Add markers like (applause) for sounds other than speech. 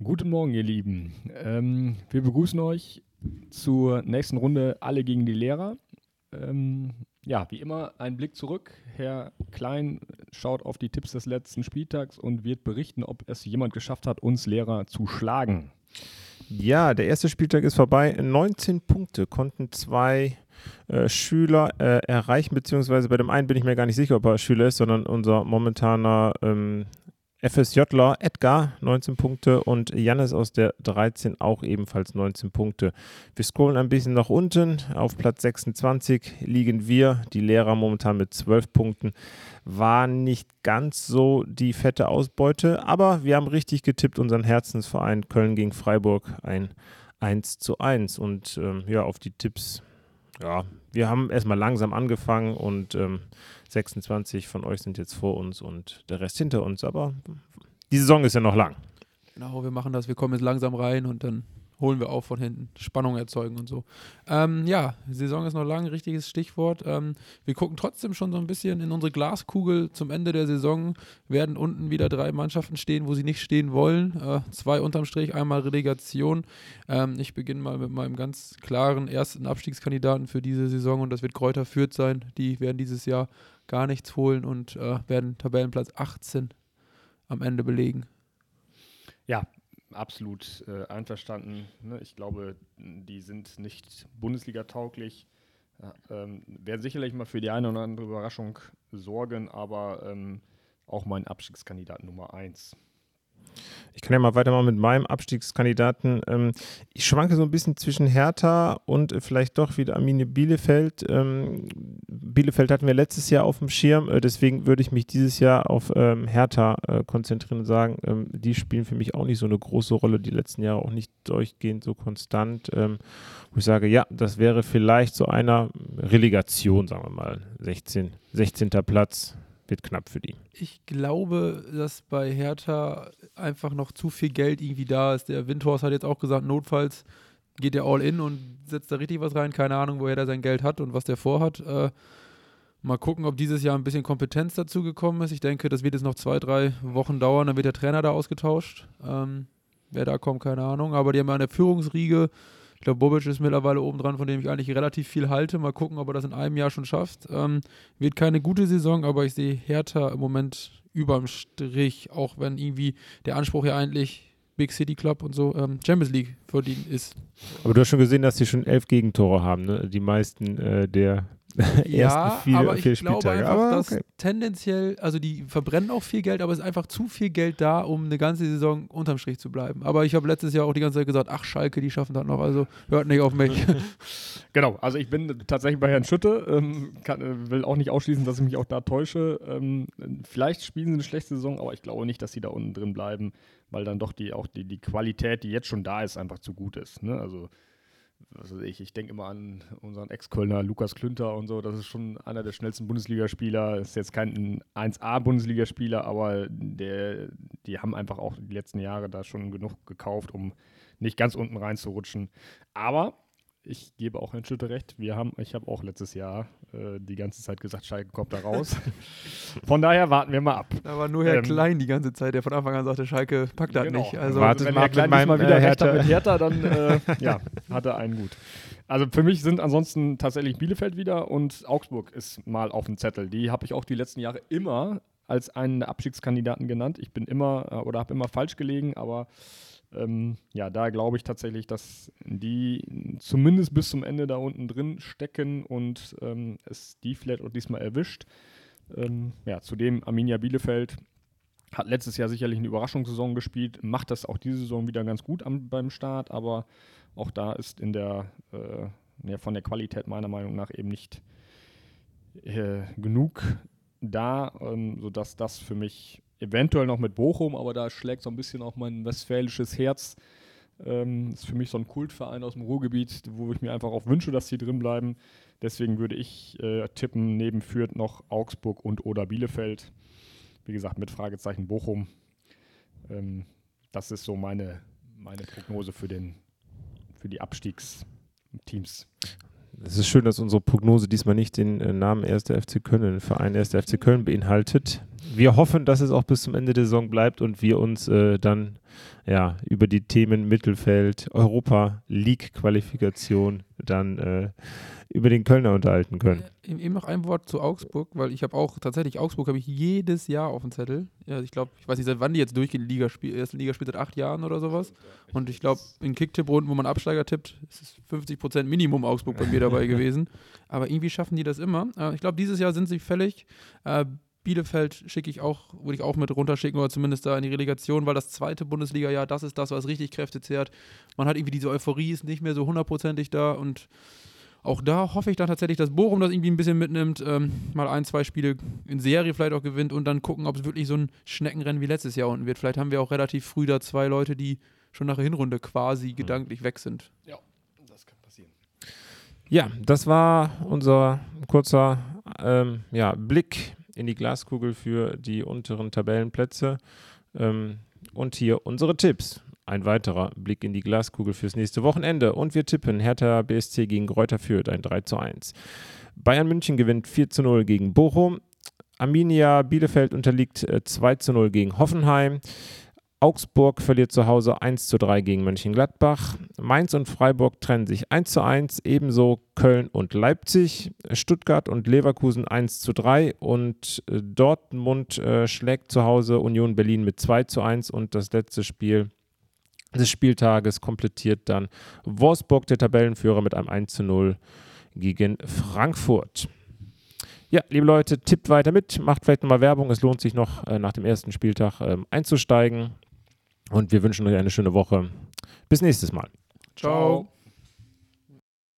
Guten Morgen, ihr Lieben. Ähm, wir begrüßen euch zur nächsten Runde Alle gegen die Lehrer. Ähm, ja, wie immer ein Blick zurück. Herr Klein schaut auf die Tipps des letzten Spieltags und wird berichten, ob es jemand geschafft hat, uns Lehrer zu schlagen. Ja, der erste Spieltag ist vorbei. 19 Punkte konnten zwei äh, Schüler äh, erreichen, beziehungsweise bei dem einen bin ich mir gar nicht sicher, ob er Schüler ist, sondern unser momentaner ähm, FSJler Edgar 19 Punkte und Jannis aus der 13 auch ebenfalls 19 Punkte. Wir scrollen ein bisschen nach unten. Auf Platz 26 liegen wir, die Lehrer momentan mit 12 Punkten. War nicht ganz so die fette Ausbeute, aber wir haben richtig getippt, unseren Herzensverein Köln gegen Freiburg ein 1 zu 1. Und ähm, ja, auf die Tipps, ja, wir haben erstmal langsam angefangen und ähm, 26 von euch sind jetzt vor uns und der Rest hinter uns. Aber die Saison ist ja noch lang. Genau, wir machen das. Wir kommen jetzt langsam rein und dann holen wir auf von hinten. Spannung erzeugen und so. Ähm, ja, Saison ist noch lang, richtiges Stichwort. Ähm, wir gucken trotzdem schon so ein bisschen in unsere Glaskugel. Zum Ende der Saison werden unten wieder drei Mannschaften stehen, wo sie nicht stehen wollen. Äh, zwei unterm Strich, einmal Relegation. Ähm, ich beginne mal mit meinem ganz klaren ersten Abstiegskandidaten für diese Saison und das wird Kräuter Fürth sein. Die werden dieses Jahr gar nichts holen und äh, werden Tabellenplatz 18 am Ende belegen. Ja, absolut äh, einverstanden. Ne? Ich glaube, die sind nicht Bundesliga-tauglich. Äh, ähm, werden sicherlich mal für die eine oder andere Überraschung sorgen, aber ähm, auch mein Abstiegskandidat Nummer 1. Ich kann ja mal weitermachen mit meinem Abstiegskandidaten. Ähm, ich schwanke so ein bisschen zwischen Hertha und vielleicht doch wieder Arminia Bielefeld. Ähm, Bielefeld hatten wir letztes Jahr auf dem Schirm, äh, deswegen würde ich mich dieses Jahr auf ähm, Hertha äh, konzentrieren und sagen, die spielen für mich auch nicht so eine große Rolle, die letzten Jahre auch nicht durchgehend so konstant. wo ich sage, ja, das wäre vielleicht so einer Relegation, sagen wir mal, 16, 16. Platz wird knapp für die. Ich glaube, dass bei Hertha einfach noch zu viel Geld irgendwie da ist. Der Windhorst hat jetzt auch gesagt, notfalls geht er all in und setzt da richtig was rein. Keine Ahnung, woher er sein Geld hat und was der vorhat. Äh, mal gucken, ob dieses Jahr ein bisschen Kompetenz dazu gekommen ist. Ich denke, das wird jetzt noch zwei, drei Wochen dauern. Dann wird der Trainer da ausgetauscht. Ähm, wer da kommt, keine Ahnung. Aber die haben ja eine Führungsriege ich glaube, Bobic ist mittlerweile oben dran, von dem ich eigentlich relativ viel halte. Mal gucken, ob er das in einem Jahr schon schafft. Ähm, wird keine gute Saison, aber ich sehe Hertha im Moment überm Strich, auch wenn irgendwie der Anspruch ja eigentlich Big City Club und so ähm, Champions League verdienen ist. Aber du hast schon gesehen, dass sie schon elf Gegentore haben, ne? Die meisten äh, der (laughs) ja, vier, aber ich vier glaube einfach, aber dass okay. tendenziell, also die verbrennen auch viel Geld, aber es ist einfach zu viel Geld da, um eine ganze Saison unterm Strich zu bleiben. Aber ich habe letztes Jahr auch die ganze Zeit gesagt, ach Schalke, die schaffen das noch, also hört nicht auf mich. (laughs) genau, also ich bin tatsächlich bei Herrn Schütte, ähm, kann, äh, will auch nicht ausschließen, dass ich mich auch da täusche. Ähm, vielleicht spielen sie eine schlechte Saison, aber ich glaube nicht, dass sie da unten drin bleiben, weil dann doch die auch die, die Qualität, die jetzt schon da ist, einfach zu gut ist. Ne? Also was ich, ich denke immer an unseren Ex-Kölner Lukas Klünter und so, das ist schon einer der schnellsten Bundesligaspieler, ist jetzt kein 1A-Bundesligaspieler, aber der, die haben einfach auch die letzten Jahre da schon genug gekauft, um nicht ganz unten reinzurutschen. Aber ich gebe auch Herrn Schütte recht. Wir haben, ich habe auch letztes Jahr äh, die ganze Zeit gesagt, Schalke kommt da raus. (laughs) von daher warten wir mal ab. Da war nur Herr ähm, Klein die ganze Zeit, der von Anfang an sagte, Schalke packt das genau. nicht. Also Wartet wenn mal Herr Klein mal wieder äh, recht hat mit Hertha, dann (laughs) äh, ja, hat er einen gut. Also für mich sind ansonsten tatsächlich Bielefeld wieder und Augsburg ist mal auf dem Zettel. Die habe ich auch die letzten Jahre immer als einen der Abstiegskandidaten genannt. Ich bin immer äh, oder habe immer falsch gelegen, aber ähm, ja, da glaube ich tatsächlich, dass die zumindest bis zum Ende da unten drin stecken und ähm, es die vielleicht auch diesmal erwischt. Ähm, ja, zudem Arminia Bielefeld hat letztes Jahr sicherlich eine Überraschungssaison gespielt, macht das auch diese Saison wieder ganz gut am, beim Start, aber auch da ist in der äh, ja, von der Qualität meiner Meinung nach eben nicht äh, genug da, ähm, sodass das für mich eventuell noch mit Bochum, aber da schlägt so ein bisschen auch mein westfälisches Herz. Ähm, ist für mich so ein Kultverein aus dem Ruhrgebiet, wo ich mir einfach auch wünsche, dass sie drin bleiben. Deswegen würde ich äh, tippen, neben Fürth noch Augsburg und oder Bielefeld. Wie gesagt, mit Fragezeichen Bochum. Ähm, das ist so meine, meine Prognose für, den, für die Abstiegsteams. Es ist schön, dass unsere Prognose diesmal nicht den äh, Namen 1. FC Köln, den Verein 1. FC Köln beinhaltet. Wir hoffen, dass es auch bis zum Ende der Saison bleibt und wir uns äh, dann ja über die Themen Mittelfeld, Europa League Qualifikation dann äh, über den Kölner unterhalten können. Äh, eben noch ein Wort zu Augsburg, weil ich habe auch tatsächlich Augsburg habe ich jedes Jahr auf dem Zettel. Ja, ich glaube, ich weiß nicht, seit wann die jetzt durchgehen, die Liga spielt, erste Liga spielt seit acht Jahren oder sowas. Und ich glaube, in Kicktipp-Runden, wo man Absteiger tippt, ist es 50% Minimum Augsburg bei mir dabei (laughs) gewesen. Aber irgendwie schaffen die das immer. Äh, ich glaube, dieses Jahr sind sie fällig. Bielefeld schicke ich auch, würde ich auch mit runterschicken oder zumindest da in die Relegation, weil das zweite Bundesliga-Jahr, das ist das, was richtig Kräfte zehrt. Man hat irgendwie diese Euphorie, ist nicht mehr so hundertprozentig da und auch da hoffe ich dann tatsächlich, dass Bochum das irgendwie ein bisschen mitnimmt, ähm, mal ein, zwei Spiele in Serie vielleicht auch gewinnt und dann gucken, ob es wirklich so ein Schneckenrennen wie letztes Jahr unten wird. Vielleicht haben wir auch relativ früh da zwei Leute, die schon nach der Hinrunde quasi mhm. gedanklich weg sind. Ja, das kann passieren. Ja, das war unser kurzer ähm, ja, Blick in die Glaskugel für die unteren Tabellenplätze. Ähm, und hier unsere Tipps. Ein weiterer Blick in die Glaskugel fürs nächste Wochenende. Und wir tippen Hertha BSC gegen Kräuter Fürth ein 3 zu 1. Bayern München gewinnt 4 zu 0 gegen Bochum. Arminia Bielefeld unterliegt 2 äh, zu 0 gegen Hoffenheim. Augsburg verliert zu Hause 1 zu 3 gegen Mönchengladbach. Mainz und Freiburg trennen sich 1 zu 1, ebenso Köln und Leipzig. Stuttgart und Leverkusen 1 zu 3 und äh, Dortmund äh, schlägt zu Hause Union Berlin mit 2 zu 1 und das letzte Spiel des Spieltages komplettiert dann Wolfsburg, der Tabellenführer, mit einem 1 zu 0 gegen Frankfurt. Ja, liebe Leute, tippt weiter mit, macht vielleicht nochmal Werbung. Es lohnt sich noch äh, nach dem ersten Spieltag ähm, einzusteigen. Und wir wünschen euch eine schöne Woche. Bis nächstes Mal. Ciao.